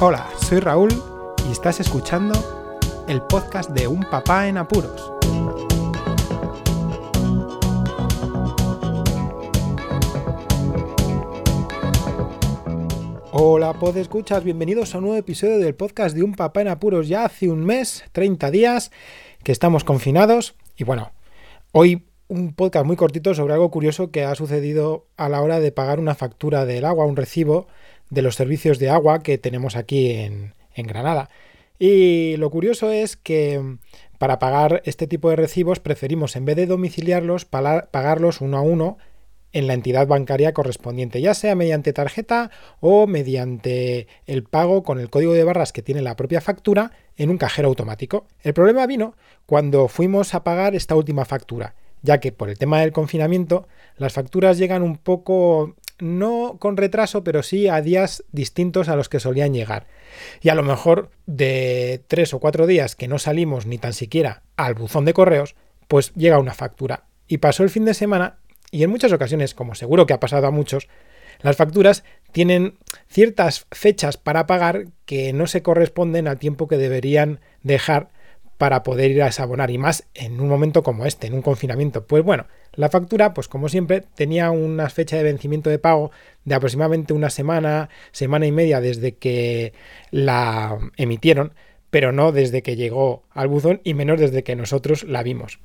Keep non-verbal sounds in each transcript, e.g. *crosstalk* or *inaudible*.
Hola, soy Raúl y estás escuchando el podcast de Un Papá en Apuros. Hola, pod escuchas, bienvenidos a un nuevo episodio del podcast de Un Papá en Apuros. Ya hace un mes, 30 días, que estamos confinados y bueno, hoy un podcast muy cortito sobre algo curioso que ha sucedido a la hora de pagar una factura del agua, un recibo de los servicios de agua que tenemos aquí en, Granada. Y lo curioso es que mm, para pagar este tipo de recibos preferimos, en vez de domiciliarlos, pagarlos uno a uno en la entidad bancaria correspondiente, ya sea mediante tarjeta o mediante el pago con el código de barras que tiene la propia factura en un cajero automático. El problema vino cuando fuimos a pagar esta última factura, ya que por el tema del confinamiento las facturas llegan un poco no con retraso, pero sí a días distintos a los que solían llegar. Y a lo mejor de tres o cuatro días que no salimos ni tan siquiera al buzón de correos, pues llega una factura. Y pasó el fin de semana y en muchas ocasiones, como seguro que ha pasado a muchos, las facturas tienen ciertas fechas para pagar que no se corresponden al tiempo que deberían dejar para poder ir a desabonar y más en un momento como este, en un confinamiento. Pues bueno, la factura, pues como siempre, tenía una fecha de vencimiento de pago de aproximadamente una semana, semana y media desde que la emitieron, pero no desde que llegó al buzón y menos desde que nosotros la vimos.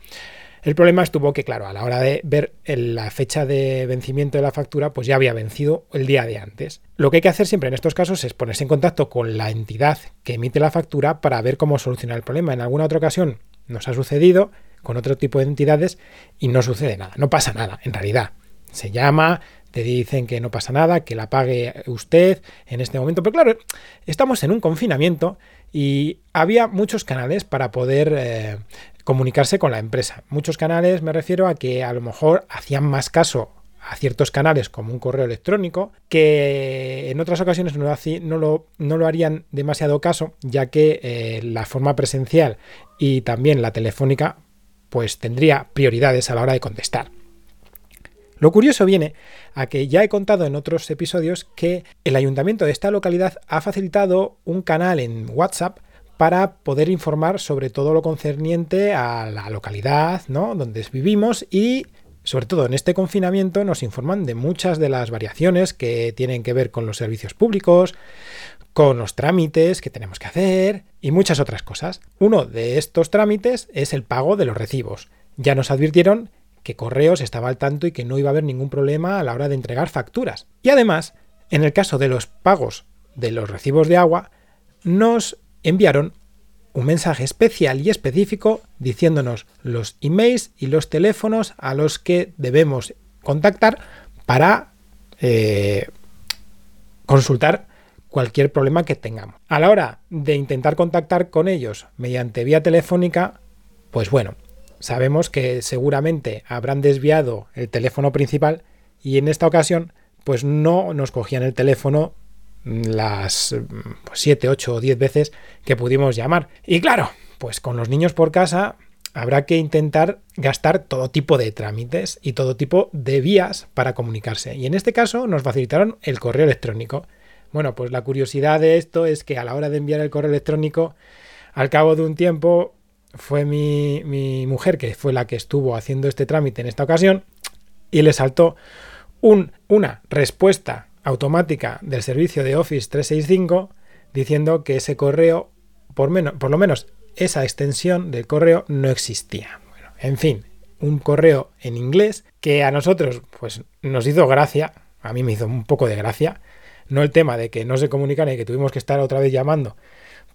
El problema estuvo que, claro, a la hora de ver la fecha de vencimiento de la factura, pues ya había vencido el día de antes. Lo que hay que hacer siempre en estos casos es ponerse en contacto con la entidad que emite la factura para ver cómo solucionar el problema. En alguna otra ocasión nos ha sucedido con otro tipo de entidades y no sucede nada, no pasa nada, en realidad. Se llama, te dicen que no pasa nada, que la pague usted en este momento. Pero claro, estamos en un confinamiento y había muchos canales para poder eh, comunicarse con la empresa. Muchos canales me refiero a que a lo mejor hacían más caso a ciertos canales como un correo electrónico, que en otras ocasiones no, lo, harían demasiado caso, ya que eh, la forma presencial y también la telefónica pues tendría prioridades a la hora de contestar. Lo curioso viene a que ya he contado en otros episodios que el ayuntamiento de esta localidad ha facilitado un canal en WhatsApp para poder informar sobre todo lo concerniente a la localidad ¿no? donde vivimos y sobre todo en este confinamiento nos informan de muchas de las variaciones que tienen que ver con los servicios públicos, con los trámites que tenemos que hacer y muchas otras cosas. Uno de estos trámites es el pago de los recibos. Ya nos advirtieron que Correos estaba al tanto y que no iba a haber ningún problema a la hora de entregar facturas. Y además, en el caso de los pagos de los recibos de agua, nos enviaron un mensaje especial y específico diciéndonos los emails y los teléfonos a los que debemos contactar para eh, consultar cualquier problema que tengamos. A la hora de intentar contactar con ellos mediante vía telefónica, pues bueno, sabemos que seguramente habrán desviado el teléfono principal y en esta ocasión pues no nos cogían el teléfono las 7, 8 o 10 veces que pudimos llamar. Y claro, pues con los niños por casa habrá que intentar gastar todo tipo de trámites y todo tipo de vías para comunicarse. Y en este caso nos facilitaron el correo electrónico. Bueno, pues la curiosidad de esto es que a la hora de enviar el correo electrónico, al cabo de un tiempo, fue mi, mi mujer que fue la que estuvo haciendo este trámite en esta ocasión y le saltó un, una respuesta automática del servicio de Office 365 diciendo que ese correo, por, menos, por lo menos esa extensión del correo no existía. Bueno, en fin, un correo en inglés que a nosotros pues nos hizo gracia, a mí me hizo un poco de gracia, no el tema de que no se comunicara y que tuvimos que estar otra vez llamando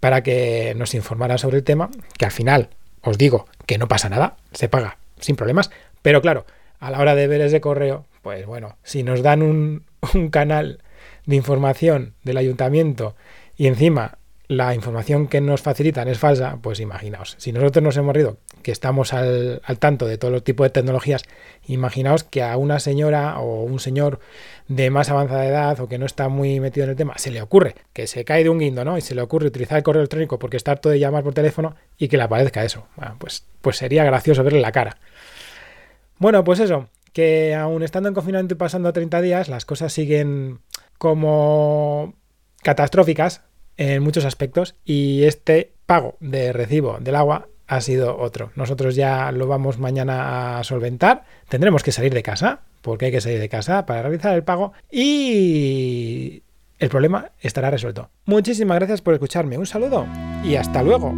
para que nos informara sobre el tema, que al final os digo que no pasa nada, se paga sin problemas, pero claro, a la hora de ver ese correo, pues bueno, si nos dan un, *laughs* un canal de información del ayuntamiento y encima la información que nos facilitan es falsa, pues imaginaos, si nosotros nos hemos rido que estamos al, tanto de todos los tipos de tecnologías, imaginaos que a una señora o un señor de más avanzada edad o que no está muy metido en el tema, se le ocurre que se cae de un guindo, ¿no? Y se le ocurre utilizar el correo electrónico porque está harto de llamar por teléfono y que le aparezca eso. pues, pues sería gracioso verle la cara. Bueno, pues eso, que aún estando en confinamiento y pasando 30 días, las cosas siguen como catastróficas en muchos aspectos y este pago de recibo del agua ha sido otro. Nosotros ya lo vamos mañana a solventar. Tendremos que salir de casa, porque hay que salir de casa para realizar el pago y el problema estará resuelto. Muchísimas gracias por escucharme. Un saludo y hasta luego.